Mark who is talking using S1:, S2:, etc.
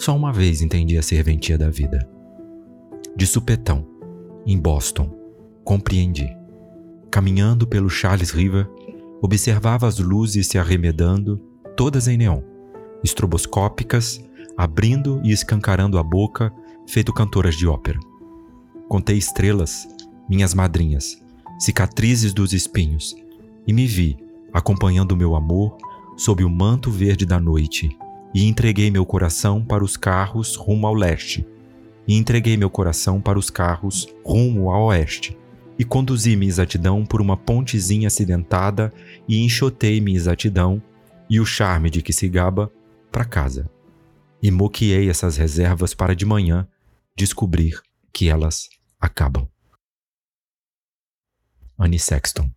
S1: Só uma vez entendi a serventia da vida. De supetão, em Boston, compreendi. Caminhando pelo Charles River, observava as luzes se arremedando, todas em neon, estroboscópicas, abrindo e escancarando a boca, feito cantoras de ópera. Contei estrelas, minhas madrinhas, cicatrizes dos espinhos, e me vi, acompanhando meu amor, sob o manto verde da noite, e entreguei meu coração para os carros rumo ao leste, e entreguei meu coração para os carros rumo ao oeste, e conduzi minha exatidão por uma pontezinha acidentada e enxotei minha exatidão e o charme de que se gaba para casa. E moqueei essas reservas para de manhã descobrir que elas acabam. Annie Sexton